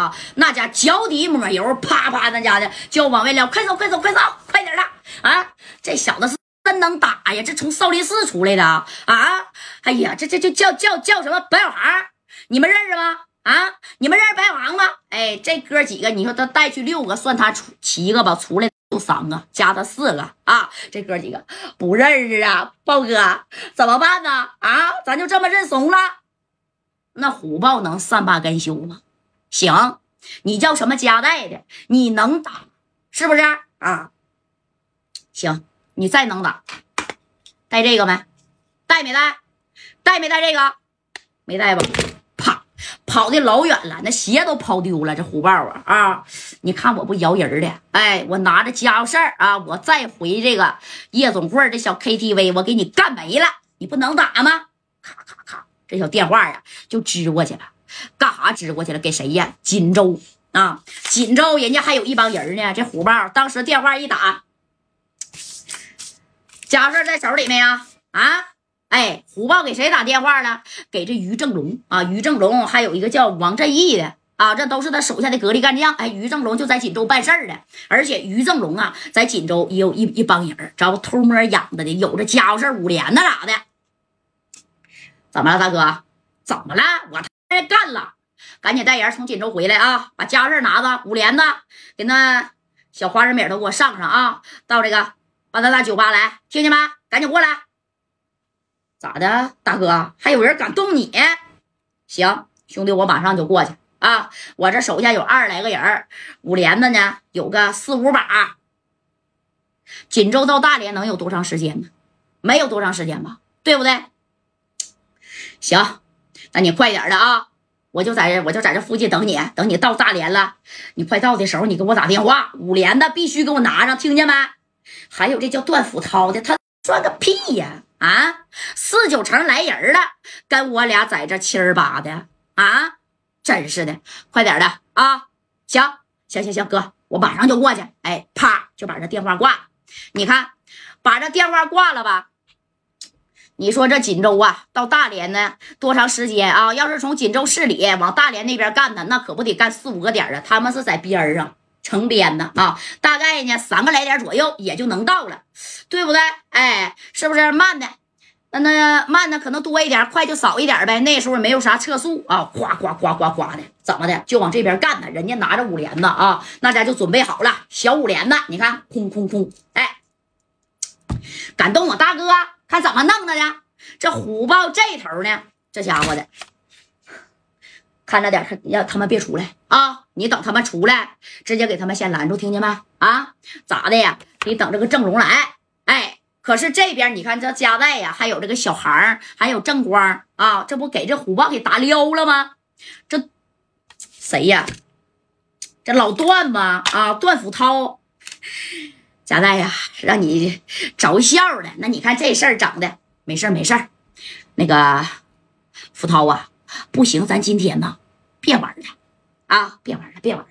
啊，那家脚底抹油，啪啪那家的就往外撩，快走快走快走，快点的啊！这小子是真能打呀，这从少林寺出来的啊！哎呀，这这这叫叫叫什么白小航？你们认识吗？啊，你们认识白小航吗？哎，这哥几个，你说他带去六个，算他出七个吧，出来就三个，加他四个啊！这哥几个不认识啊，豹哥怎么办呢？啊，咱就这么认怂了？那虎豹能善罢甘休吗？行，你叫什么夹带的？你能打是不是啊？行，你再能打，带这个没？带没带？带没带这个？没带吧？啪，跑的老远了，那鞋都跑丢了。这虎豹啊啊！你看我不摇人的，哎，我拿着家伙事儿啊，我再回这个夜总会这小 KTV，我给你干没了，你不能打吗？咔咔咔，这小电话呀就支过去了。干啥支过去了？给谁呀？锦州啊，锦州人家还有一帮人呢。这虎豹当时电话一打，家事在手里没呀？啊，哎，虎豹给谁打电话了？给这于正龙啊，于正龙还有一个叫王振义的啊，这都是他手下的格力干将。哎，于正龙就在锦州办事儿的，而且于正龙啊，在锦州也有一一帮人，知道不？偷摸养着的，有这家伙事儿五连呢，咋的？怎么了，大哥？怎么了？我。干了，赶紧带人从锦州回来啊！把家事拿着，五连子给那小花生米都给我上上啊！到这个巴达大酒吧来，听见没？赶紧过来！咋的，大哥？还有人敢动你？行，兄弟，我马上就过去啊！我这手下有二十来个人，五连子呢有个四五把。锦州到大连能有多长时间呢？没有多长时间吧？对不对？行。那你快点的啊！我就在这，我就在这附近等你。等你到大连了，你快到的时候，你给我打电话。五连的必须给我拿上，听见没？还有这叫段福涛的，他算个屁呀！啊，四九城来人了，跟我俩在这七儿八的啊！真是的，快点的啊！行行行行，哥，我马上就过去。哎，啪，就把这电话挂。你看，把这电话挂了吧。你说这锦州啊，到大连呢，多长时间啊？要是从锦州市里往大连那边干呢，那可不得干四五个点啊？他们是在边上城边呢啊，大概呢三个来点左右也就能到了，对不对？哎，是不是慢的？那那慢的可能多一点，快就少一点呗。那时候没有啥测速啊，呱呱呱呱呱的，怎么的就往这边干呢？人家拿着五连子啊，那家就准备好了，小五连子，你看，空空空，哎，敢动我大哥？看怎么弄的呢？这虎豹这头呢，这家伙的，看着点，让他们别出来啊！你等他们出来，直接给他们先拦住，听见没？啊，咋的呀？你等这个郑龙来。哎，可是这边你看这加代呀，还有这个小航，还有正光啊，这不给这虎豹给打撩了吗？这谁呀？这老段吧？啊，段斧涛。贾代呀，让你着笑了。那你看这事儿整的，没事没事那个福涛啊，不行，咱今天呢，别玩了啊，别玩了，别玩了。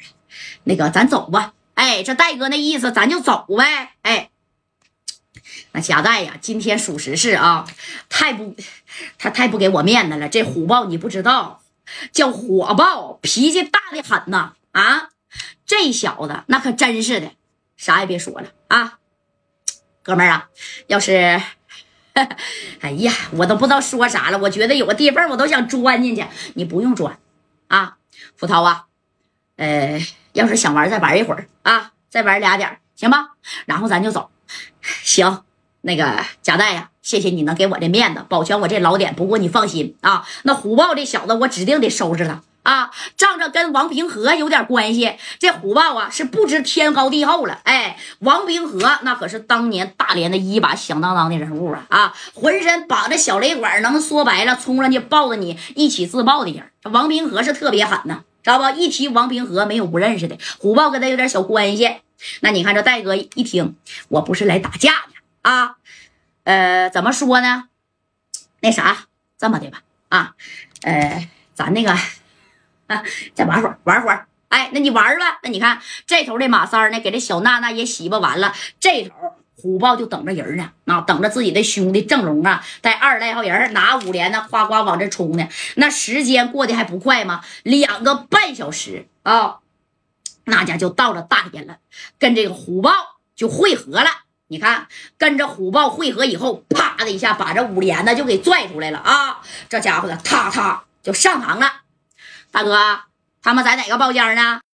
那个，咱走吧。哎，这戴哥那意思，咱就走呗。哎，那贾带呀，今天属实是啊，太不，他太不给我面子了。这虎豹你不知道，叫火爆，脾气大的很呐。啊，这小子那可真是的。啥也别说了啊，哥们儿啊，要是，哎呀，我都不知道说啥了。我觉得有个地缝，我都想钻进去。你不用钻啊，福涛啊，呃，要是想玩，再玩一会儿啊，再玩俩点行吧？然后咱就走。行，那个贾代呀，谢谢你能给我这面子，保全我这老点。不过你放心啊，那虎豹这小子，我指定得收拾他。啊，仗着跟王平和有点关系，这虎豹啊是不知天高地厚了。哎，王平和那可是当年大连的一把响当当的人物啊！啊，浑身绑着小雷管，能说白了冲上去抱着你一起自爆的人。这王平和是特别狠呐，知道不？一提王平和，没有不认识的。虎豹跟他有点小关系。那你看这戴哥一听，我不是来打架的啊，呃，怎么说呢？那啥，这么的吧，啊，呃，咱那个。再玩会儿，玩会儿。哎，那你玩吧。那你看这头的马三呢，给这小娜娜也洗吧完了。这头虎豹就等着人呢，啊，等着自己的兄弟郑龙啊，带二十来号人拿五连呢，夸夸往这冲呢。那时间过得还不快吗？两个半小时啊，那家就到了大连了，跟这个虎豹就汇合了。你看，跟着虎豹汇合以后，啪的一下把这五连呢就给拽出来了啊！这家伙的，踏踏就上膛了。大哥，他们在哪个包间呢？